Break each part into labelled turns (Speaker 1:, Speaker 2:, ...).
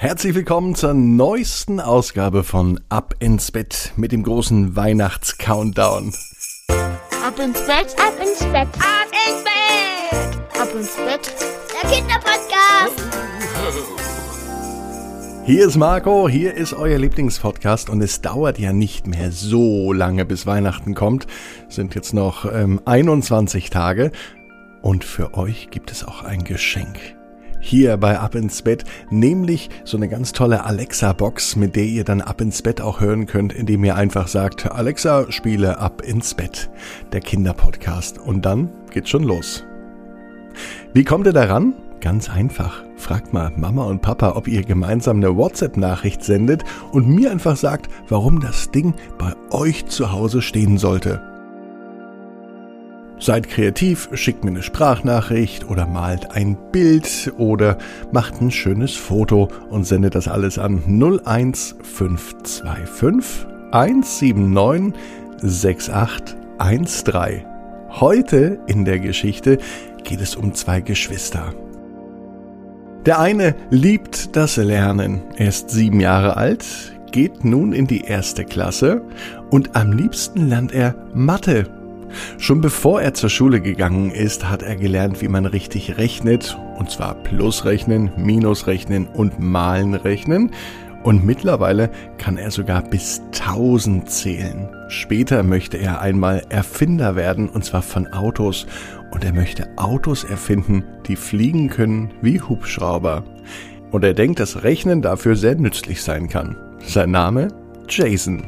Speaker 1: Herzlich willkommen zur neuesten Ausgabe von Ab ins Bett mit dem großen Weihnachts-Countdown.
Speaker 2: Ab ins Bett, ab ins Bett,
Speaker 3: Ab ins Bett!
Speaker 2: ab ins Bett.
Speaker 3: Der Kinderpodcast!
Speaker 1: Hier ist Marco, hier ist euer Lieblingspodcast und es dauert ja nicht mehr so lange, bis Weihnachten kommt. Es sind jetzt noch ähm, 21 Tage und für euch gibt es auch ein Geschenk. Hier bei Ab ins Bett, nämlich so eine ganz tolle Alexa-Box, mit der ihr dann Ab ins Bett auch hören könnt, indem ihr einfach sagt, Alexa, spiele Ab ins Bett, der Kinderpodcast. Und dann geht's schon los. Wie kommt ihr daran? Ganz einfach. Fragt mal Mama und Papa, ob ihr gemeinsam eine WhatsApp-Nachricht sendet und mir einfach sagt, warum das Ding bei euch zu Hause stehen sollte. Seid kreativ, schickt mir eine Sprachnachricht oder malt ein Bild oder macht ein schönes Foto und sendet das alles an 01525 179 6813. Heute in der Geschichte geht es um zwei Geschwister. Der eine liebt das Lernen. Er ist sieben Jahre alt, geht nun in die erste Klasse und am liebsten lernt er Mathe. Schon bevor er zur Schule gegangen ist, hat er gelernt, wie man richtig rechnet, und zwar Plusrechnen, Minusrechnen und Malen rechnen. Und mittlerweile kann er sogar bis 1000 zählen. Später möchte er einmal Erfinder werden, und zwar von Autos. Und er möchte Autos erfinden, die fliegen können wie Hubschrauber. Und er denkt, dass Rechnen dafür sehr nützlich sein kann. Sein Name? Jason.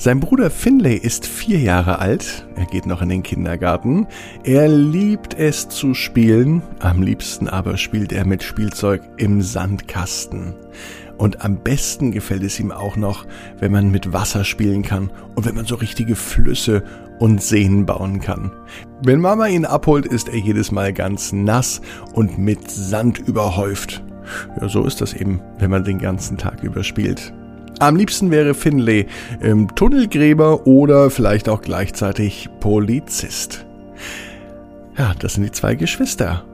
Speaker 1: Sein Bruder Finlay ist vier Jahre alt, er geht noch in den Kindergarten, er liebt es zu spielen, am liebsten aber spielt er mit Spielzeug im Sandkasten. Und am besten gefällt es ihm auch noch, wenn man mit Wasser spielen kann und wenn man so richtige Flüsse und Seen bauen kann. Wenn Mama ihn abholt, ist er jedes Mal ganz nass und mit Sand überhäuft. Ja, so ist das eben, wenn man den ganzen Tag überspielt. Am liebsten wäre Finlay ähm, Tunnelgräber oder vielleicht auch gleichzeitig Polizist. Ja, das sind die zwei Geschwister.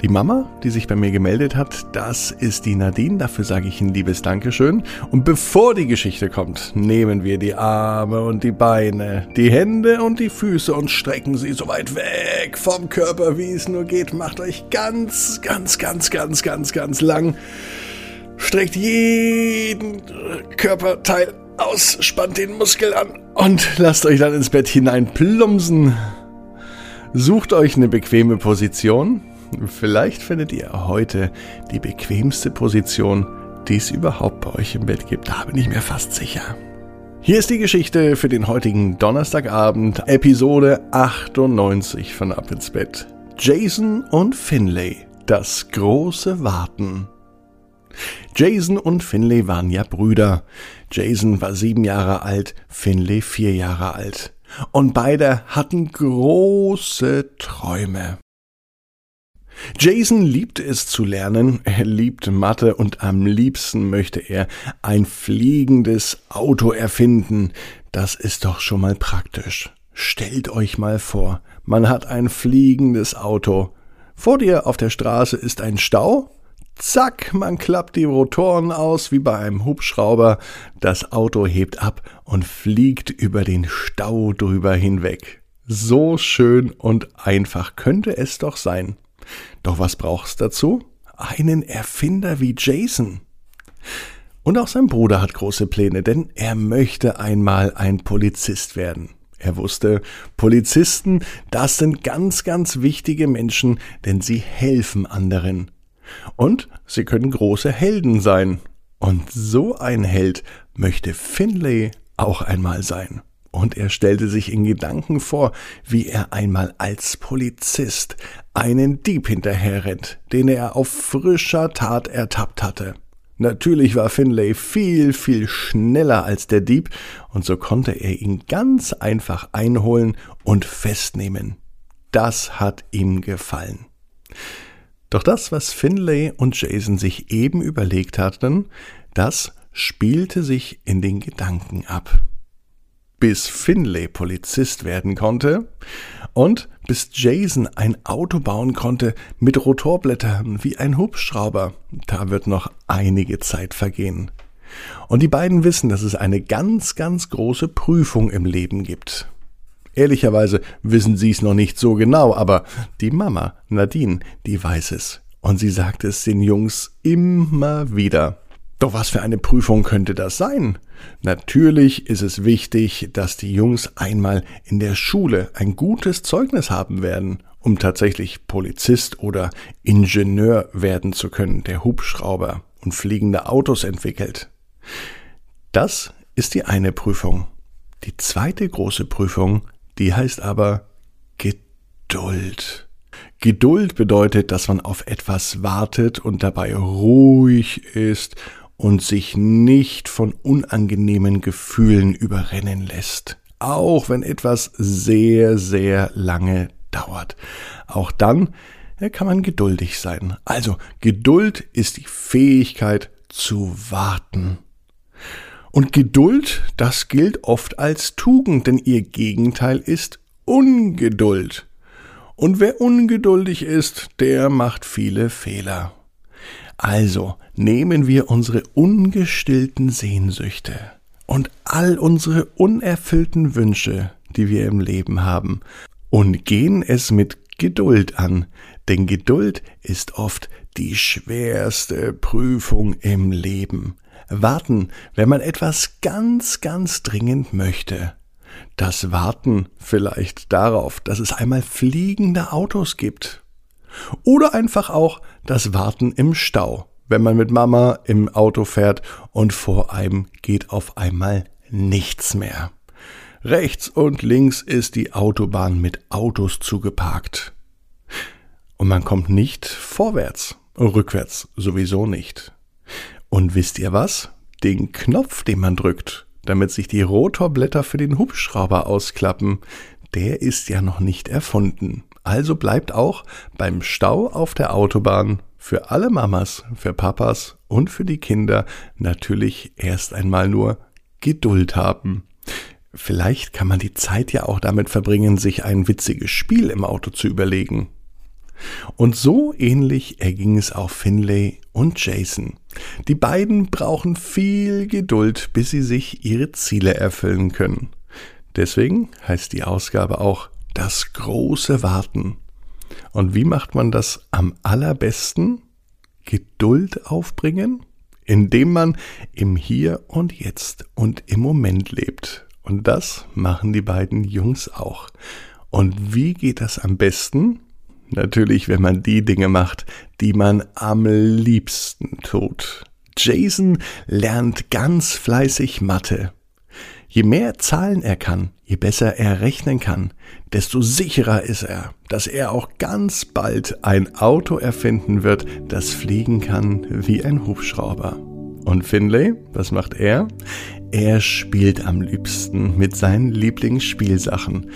Speaker 1: Die Mama, die sich bei mir gemeldet hat, das ist die Nadine. Dafür sage ich ein liebes Dankeschön. Und bevor die Geschichte kommt, nehmen wir die Arme und die Beine, die Hände und die Füße und strecken sie so weit weg vom Körper, wie es nur geht. Macht euch ganz, ganz, ganz, ganz, ganz, ganz lang. Streckt jeden Körperteil aus, spannt den Muskel an und lasst euch dann ins Bett hinein plumpsen. Sucht euch eine bequeme Position. Vielleicht findet ihr heute die bequemste Position, die es überhaupt bei euch im Bett gibt. Da bin ich mir fast sicher. Hier ist die Geschichte für den heutigen Donnerstagabend, Episode 98 von Ab ins Bett. Jason und Finlay, das große Warten. Jason und Finlay waren ja Brüder. Jason war sieben Jahre alt, Finlay vier Jahre alt. Und beide hatten große Träume. Jason liebte es zu lernen, er liebte Mathe und am liebsten möchte er ein fliegendes Auto erfinden. Das ist doch schon mal praktisch. Stellt euch mal vor, man hat ein fliegendes Auto. Vor dir auf der Straße ist ein Stau, Zack, man klappt die Rotoren aus wie bei einem Hubschrauber, das Auto hebt ab und fliegt über den Stau drüber hinweg. So schön und einfach könnte es doch sein. Doch was braucht's dazu? Einen Erfinder wie Jason. Und auch sein Bruder hat große Pläne, denn er möchte einmal ein Polizist werden. Er wusste, Polizisten, das sind ganz, ganz wichtige Menschen, denn sie helfen anderen. Und sie können große Helden sein. Und so ein Held möchte Finlay auch einmal sein. Und er stellte sich in Gedanken vor, wie er einmal als Polizist einen Dieb hinterherrennt, den er auf frischer Tat ertappt hatte. Natürlich war Finlay viel, viel schneller als der Dieb, und so konnte er ihn ganz einfach einholen und festnehmen. Das hat ihm gefallen. Doch das, was Finlay und Jason sich eben überlegt hatten, das spielte sich in den Gedanken ab. Bis Finlay Polizist werden konnte Und bis Jason ein Auto bauen konnte mit Rotorblättern wie ein Hubschrauber, da wird noch einige Zeit vergehen. Und die beiden wissen, dass es eine ganz, ganz große Prüfung im Leben gibt. Ehrlicherweise wissen sie es noch nicht so genau, aber die Mama, Nadine, die weiß es. Und sie sagt es den Jungs immer wieder. Doch was für eine Prüfung könnte das sein? Natürlich ist es wichtig, dass die Jungs einmal in der Schule ein gutes Zeugnis haben werden, um tatsächlich Polizist oder Ingenieur werden zu können, der Hubschrauber und fliegende Autos entwickelt. Das ist die eine Prüfung. Die zweite große Prüfung, die heißt aber Geduld. Geduld bedeutet, dass man auf etwas wartet und dabei ruhig ist und sich nicht von unangenehmen Gefühlen überrennen lässt. Auch wenn etwas sehr, sehr lange dauert. Auch dann kann man geduldig sein. Also Geduld ist die Fähigkeit zu warten. Und Geduld, das gilt oft als Tugend, denn ihr Gegenteil ist Ungeduld. Und wer ungeduldig ist, der macht viele Fehler. Also nehmen wir unsere ungestillten Sehnsüchte und all unsere unerfüllten Wünsche, die wir im Leben haben, und gehen es mit Geduld an, denn Geduld ist oft die schwerste Prüfung im Leben. Warten, wenn man etwas ganz, ganz dringend möchte. Das Warten vielleicht darauf, dass es einmal fliegende Autos gibt. Oder einfach auch das Warten im Stau, wenn man mit Mama im Auto fährt und vor einem geht auf einmal nichts mehr. Rechts und links ist die Autobahn mit Autos zugeparkt. Und man kommt nicht vorwärts, rückwärts sowieso nicht. Und wisst ihr was? Den Knopf, den man drückt, damit sich die Rotorblätter für den Hubschrauber ausklappen, der ist ja noch nicht erfunden. Also bleibt auch beim Stau auf der Autobahn für alle Mamas, für Papas und für die Kinder natürlich erst einmal nur Geduld haben. Vielleicht kann man die Zeit ja auch damit verbringen, sich ein witziges Spiel im Auto zu überlegen. Und so ähnlich erging es auch Finlay und Jason. Die beiden brauchen viel Geduld, bis sie sich ihre Ziele erfüllen können. Deswegen heißt die Ausgabe auch das große Warten. Und wie macht man das am allerbesten? Geduld aufbringen? Indem man im Hier und Jetzt und im Moment lebt. Und das machen die beiden Jungs auch. Und wie geht das am besten? Natürlich, wenn man die Dinge macht, die man am liebsten tut. Jason lernt ganz fleißig Mathe. Je mehr Zahlen er kann, je besser er rechnen kann, desto sicherer ist er, dass er auch ganz bald ein Auto erfinden wird, das fliegen kann wie ein Hubschrauber. Und Finlay, was macht er? Er spielt am liebsten mit seinen Lieblingsspielsachen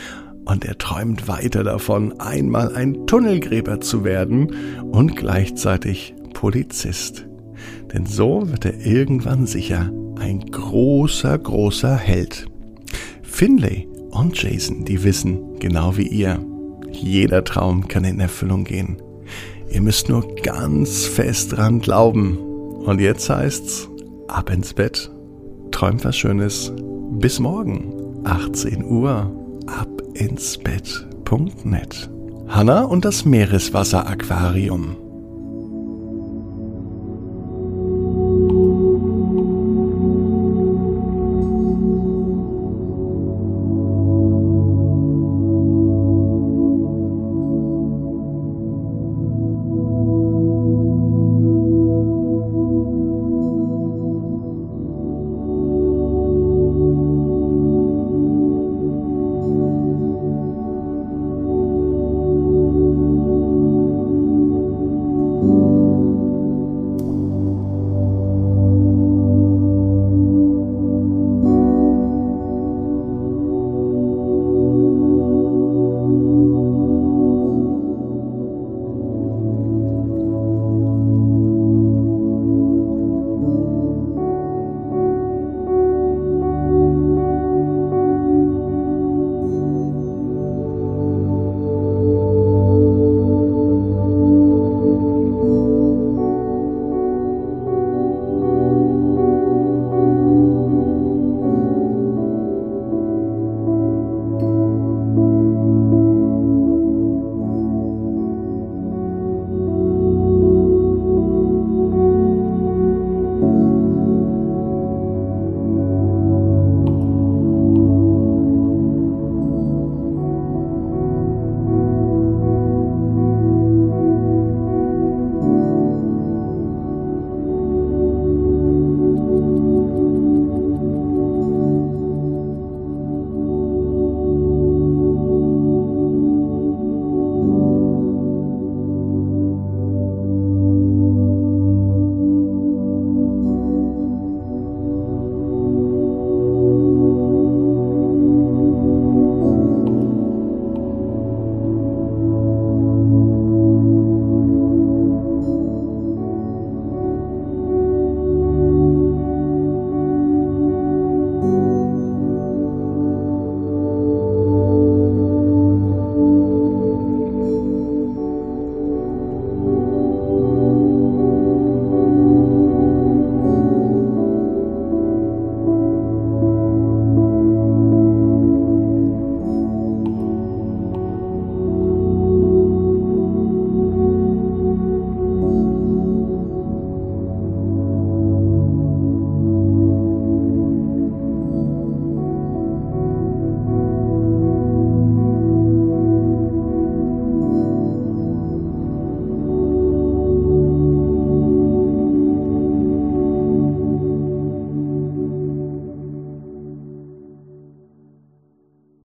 Speaker 1: und er träumt weiter davon, einmal ein Tunnelgräber zu werden und gleichzeitig Polizist. Denn so wird er irgendwann sicher ein großer, großer Held. Finlay und Jason, die wissen, genau wie ihr, jeder Traum kann in Erfüllung gehen. Ihr müsst nur ganz fest dran glauben. Und jetzt heißt's, ab ins Bett, träumt was Schönes. Bis morgen, 18 Uhr, ab ins Bett.net. Hanna und das Meereswasseraquarium.